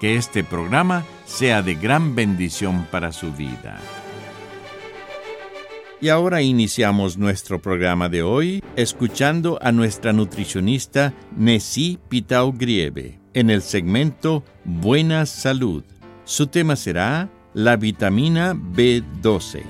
que este programa sea de gran bendición para su vida. Y ahora iniciamos nuestro programa de hoy escuchando a nuestra nutricionista Nessie Pitao Grieve en el segmento Buena Salud. Su tema será la vitamina B12.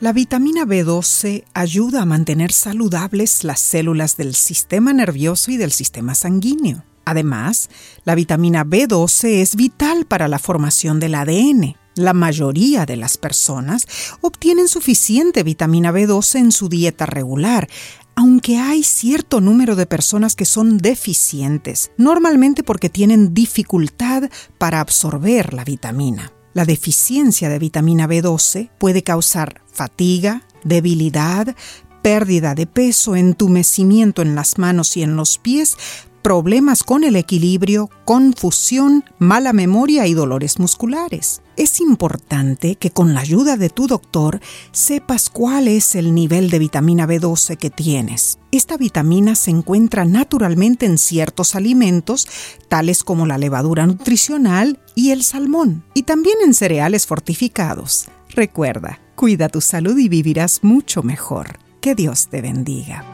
La vitamina B12 ayuda a mantener saludables las células del sistema nervioso y del sistema sanguíneo. Además, la vitamina B12 es vital para la formación del ADN. La mayoría de las personas obtienen suficiente vitamina B12 en su dieta regular, aunque hay cierto número de personas que son deficientes, normalmente porque tienen dificultad para absorber la vitamina. La deficiencia de vitamina B12 puede causar fatiga, debilidad, pérdida de peso, entumecimiento en las manos y en los pies, problemas con el equilibrio, confusión, mala memoria y dolores musculares. Es importante que con la ayuda de tu doctor sepas cuál es el nivel de vitamina B12 que tienes. Esta vitamina se encuentra naturalmente en ciertos alimentos, tales como la levadura nutricional y el salmón, y también en cereales fortificados. Recuerda, cuida tu salud y vivirás mucho mejor. Que Dios te bendiga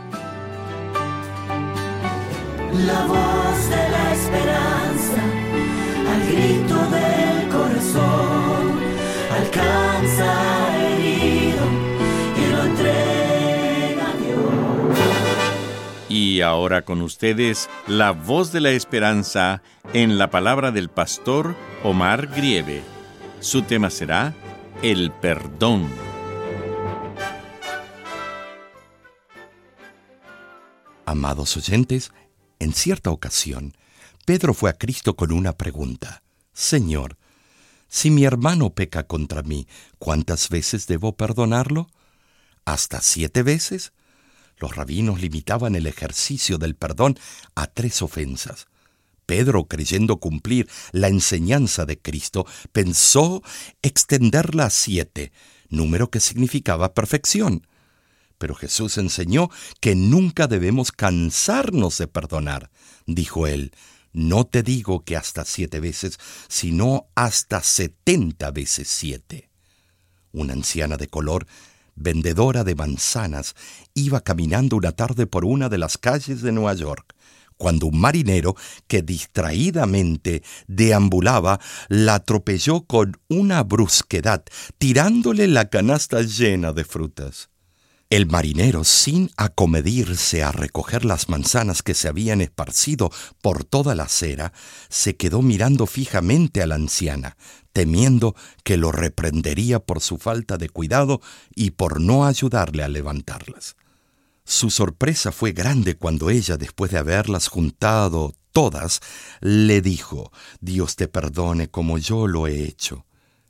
la voz de la esperanza, al grito del corazón, alcanza herido y lo entrega a Dios. Y ahora con ustedes, la voz de la esperanza en la palabra del pastor Omar Grieve. Su tema será el perdón. Amados oyentes, en cierta ocasión, Pedro fue a Cristo con una pregunta. Señor, si mi hermano peca contra mí, ¿cuántas veces debo perdonarlo? ¿Hasta siete veces? Los rabinos limitaban el ejercicio del perdón a tres ofensas. Pedro, creyendo cumplir la enseñanza de Cristo, pensó extenderla a siete, número que significaba perfección. Pero Jesús enseñó que nunca debemos cansarnos de perdonar. Dijo él, no te digo que hasta siete veces, sino hasta setenta veces siete. Una anciana de color, vendedora de manzanas, iba caminando una tarde por una de las calles de Nueva York, cuando un marinero que distraídamente deambulaba la atropelló con una brusquedad, tirándole la canasta llena de frutas. El marinero, sin acomedirse a recoger las manzanas que se habían esparcido por toda la acera, se quedó mirando fijamente a la anciana, temiendo que lo reprendería por su falta de cuidado y por no ayudarle a levantarlas. Su sorpresa fue grande cuando ella, después de haberlas juntado todas, le dijo, Dios te perdone como yo lo he hecho.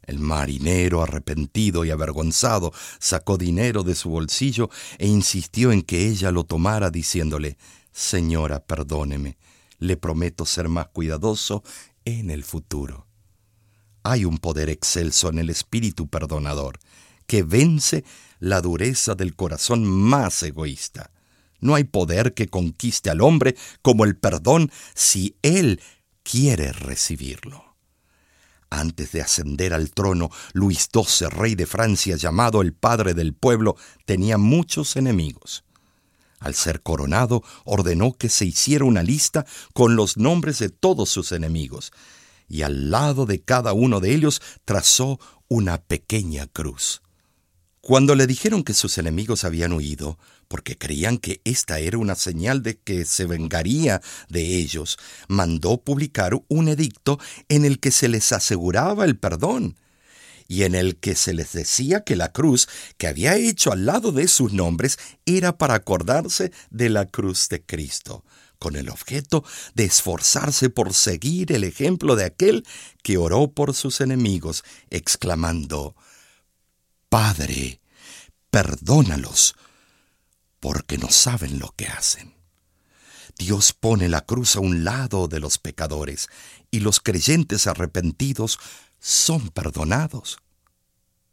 El marinero, arrepentido y avergonzado, sacó dinero de su bolsillo e insistió en que ella lo tomara, diciéndole, Señora, perdóneme, le prometo ser más cuidadoso en el futuro. Hay un poder excelso en el espíritu perdonador, que vence la dureza del corazón más egoísta. No hay poder que conquiste al hombre como el perdón si él quiere recibirlo. Antes de ascender al trono, Luis XII, rey de Francia, llamado el padre del pueblo, tenía muchos enemigos. Al ser coronado, ordenó que se hiciera una lista con los nombres de todos sus enemigos, y al lado de cada uno de ellos trazó una pequeña cruz. Cuando le dijeron que sus enemigos habían huido, porque creían que esta era una señal de que se vengaría de ellos, mandó publicar un edicto en el que se les aseguraba el perdón y en el que se les decía que la cruz que había hecho al lado de sus nombres era para acordarse de la cruz de Cristo, con el objeto de esforzarse por seguir el ejemplo de aquel que oró por sus enemigos, exclamando, Padre, perdónalos, porque no saben lo que hacen. Dios pone la cruz a un lado de los pecadores y los creyentes arrepentidos son perdonados.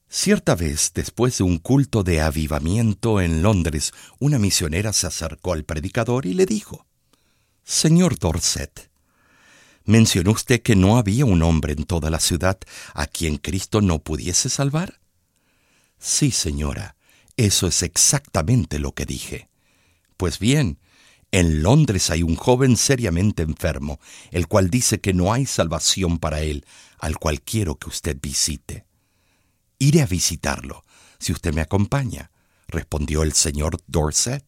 Cierta vez, después de un culto de avivamiento en Londres, una misionera se acercó al predicador y le dijo, Señor Dorset, ¿mencionó usted que no había un hombre en toda la ciudad a quien Cristo no pudiese salvar? Sí, señora, eso es exactamente lo que dije. Pues bien, en Londres hay un joven seriamente enfermo, el cual dice que no hay salvación para él, al cual quiero que usted visite. Iré a visitarlo, si usted me acompaña, respondió el señor Dorset.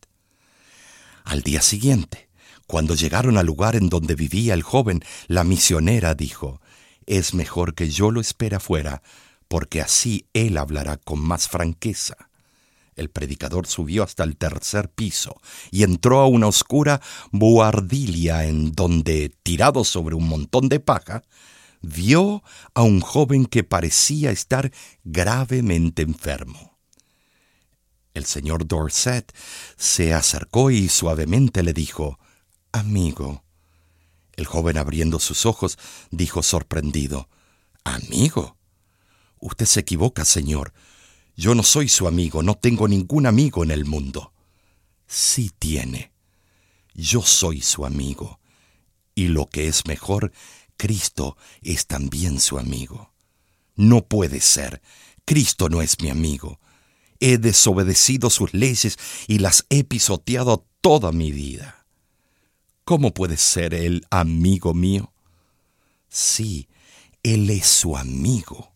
Al día siguiente, cuando llegaron al lugar en donde vivía el joven, la misionera dijo, Es mejor que yo lo espere afuera, porque así él hablará con más franqueza. El predicador subió hasta el tercer piso y entró a una oscura buhardilia en donde, tirado sobre un montón de paja, vio a un joven que parecía estar gravemente enfermo. El señor Dorset se acercó y suavemente le dijo, Amigo. El joven abriendo sus ojos dijo sorprendido, Amigo. Usted se equivoca, señor. Yo no soy su amigo, no tengo ningún amigo en el mundo. Sí tiene. Yo soy su amigo. Y lo que es mejor, Cristo es también su amigo. No puede ser. Cristo no es mi amigo. He desobedecido sus leyes y las he pisoteado toda mi vida. ¿Cómo puede ser Él amigo mío? Sí, Él es su amigo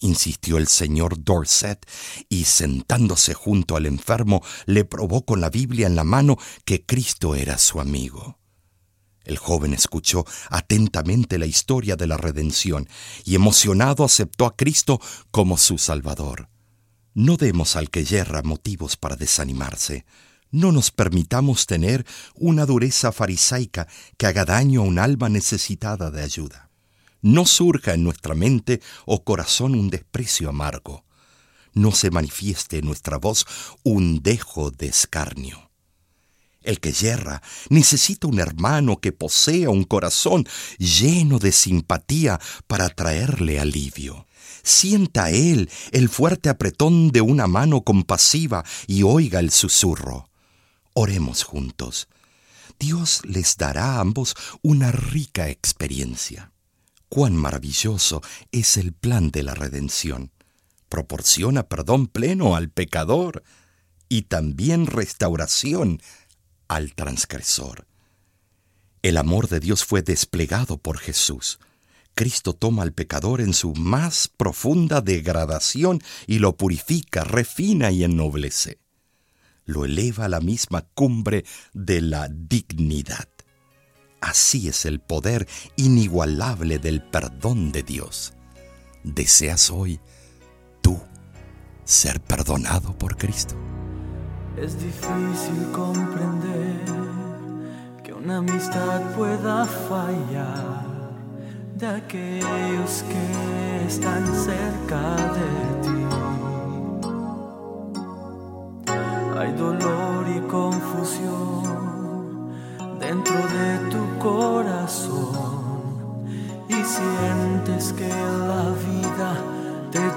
insistió el señor Dorset, y sentándose junto al enfermo, le probó con la Biblia en la mano que Cristo era su amigo. El joven escuchó atentamente la historia de la redención y emocionado aceptó a Cristo como su Salvador. No demos al que yerra motivos para desanimarse. No nos permitamos tener una dureza farisaica que haga daño a un alma necesitada de ayuda no surja en nuestra mente o corazón un desprecio amargo, no se manifieste en nuestra voz un dejo de escarnio. El que yerra necesita un hermano que posea un corazón lleno de simpatía para traerle alivio. Sienta él el fuerte apretón de una mano compasiva y oiga el susurro. Oremos juntos. Dios les dará a ambos una rica experiencia. Cuán maravilloso es el plan de la redención. Proporciona perdón pleno al pecador y también restauración al transgresor. El amor de Dios fue desplegado por Jesús. Cristo toma al pecador en su más profunda degradación y lo purifica, refina y ennoblece. Lo eleva a la misma cumbre de la dignidad. Así es el poder inigualable del perdón de Dios. ¿Deseas hoy tú ser perdonado por Cristo? Es difícil comprender que una amistad pueda fallar de aquellos que están cerca de ti. Hay dolor y confusión dentro de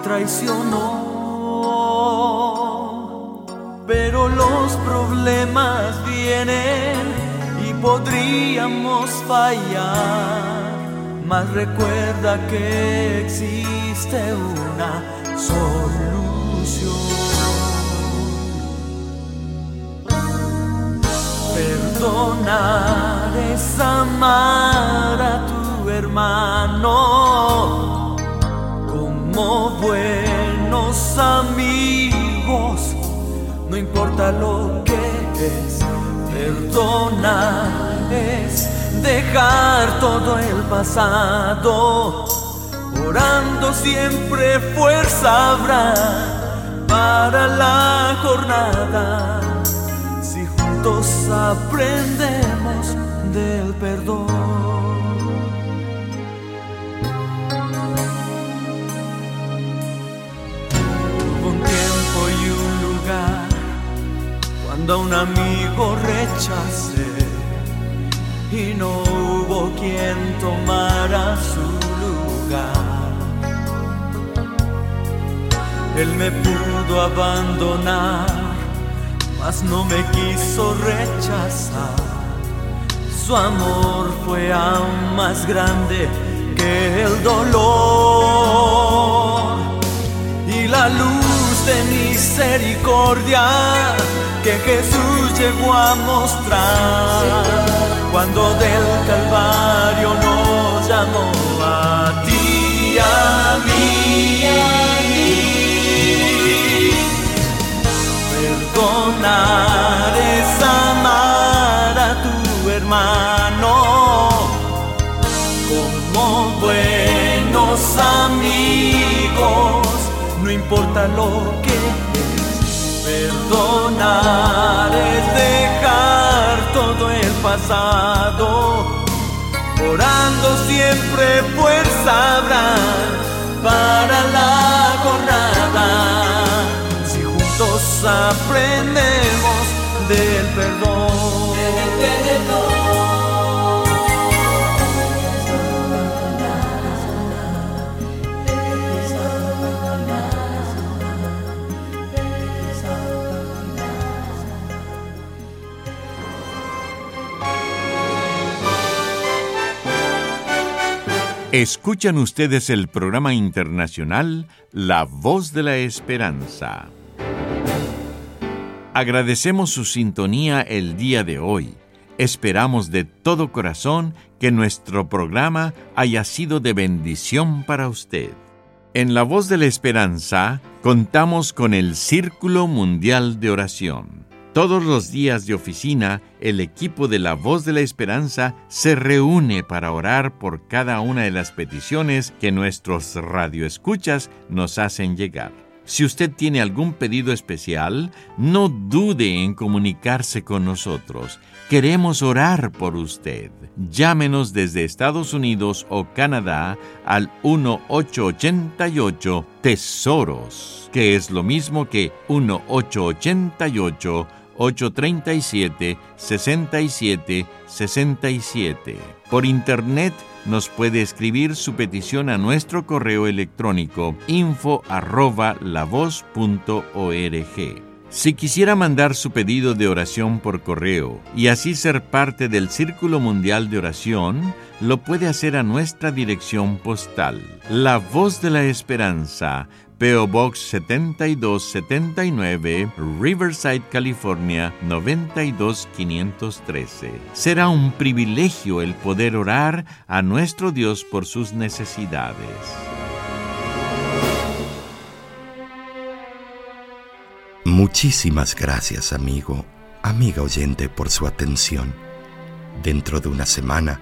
traicionó. Pero los problemas vienen y podríamos fallar, mas recuerda que existe una solución. Perdonar es amar a tu hermano como buenos amigos, no importa lo que es, perdonar es dejar todo el pasado, orando siempre fuerza habrá para la jornada. Aprendemos del perdón. Cuando a un amigo rechacé y no hubo quien tomara su lugar. Él me pudo abandonar mas no me quiso rechazar. Su amor fue aún más grande que el dolor y la luz de misericordia que Jesús llegó a mostrar cuando del Calvario nos llamó a ti, a mí. A Perdonar es importa lo que es. Perdonar es dejar todo el pasado, orando siempre fuerza habrá para la jornada aprendemos del perdón. Escuchan ustedes el programa internacional La Voz de la Esperanza. Agradecemos su sintonía el día de hoy. Esperamos de todo corazón que nuestro programa haya sido de bendición para usted. En La Voz de la Esperanza contamos con el Círculo Mundial de Oración. Todos los días de oficina, el equipo de La Voz de la Esperanza se reúne para orar por cada una de las peticiones que nuestros radioescuchas nos hacen llegar. Si usted tiene algún pedido especial, no dude en comunicarse con nosotros. Queremos orar por usted. Llámenos desde Estados Unidos o Canadá al 1888 Tesoros, que es lo mismo que 1888 837 67 67. Por internet nos puede escribir su petición a nuestro correo electrónico info arroba Si quisiera mandar su pedido de oración por correo y así ser parte del Círculo Mundial de Oración, lo puede hacer a nuestra dirección postal. La Voz de la Esperanza, PO Box 7279, Riverside, California 92513. Será un privilegio el poder orar a nuestro Dios por sus necesidades. Muchísimas gracias, amigo, amiga oyente, por su atención. Dentro de una semana,